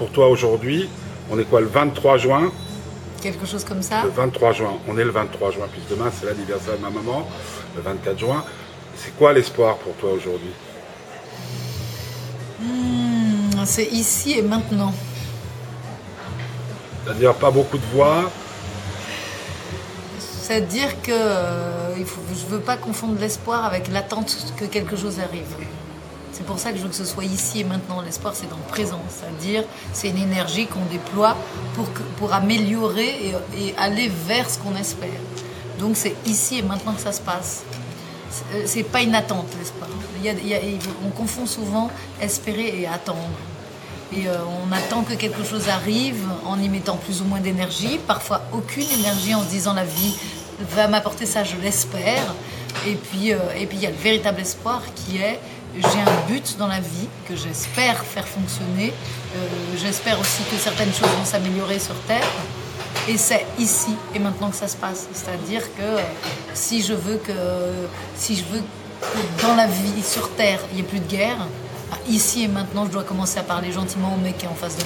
pour toi aujourd'hui, on est quoi le 23 juin Quelque chose comme ça. Le 23 juin, on est le 23 juin, puis demain c'est l'anniversaire de ma maman, le 24 juin. C'est quoi l'espoir pour toi aujourd'hui? Hmm, c'est ici et maintenant. C'est-à-dire pas beaucoup de voix, C'est-à-dire que euh, il faut, je veux pas confondre l'espoir avec l'attente que quelque chose arrive. C'est pour ça que je veux que ce soit ici et maintenant. L'espoir, c'est dans le présent. C'est-à-dire, c'est une énergie qu'on déploie pour, pour améliorer et, aller vers ce qu'on espère. Donc, c'est ici et maintenant que ça se passe. C'est- euh, pas une attente, l'espoir. Il y on confond souvent espérer et attendre. Et euh, on attend que quelque chose arrive en y mettant plus ou moins d'énergie, parfois aucune énergie en se disant la vie va m'apporter ça, je l'espère. Et puis euh, et puis il y a le véritable espoir qui est j'ai un but dans la vie que j'espère faire fonctionner. Euh, j'espère aussi que certaines choses vont s'améliorer sur Terre. Et c'est ici et maintenant que ça se passe. C'est-à-dire que euh, si je veux que dans la vie sur Terre il n'y ait plus de guerre, bah, ici et maintenant je dois commencer à parler gentiment au mec qui est en face de moi.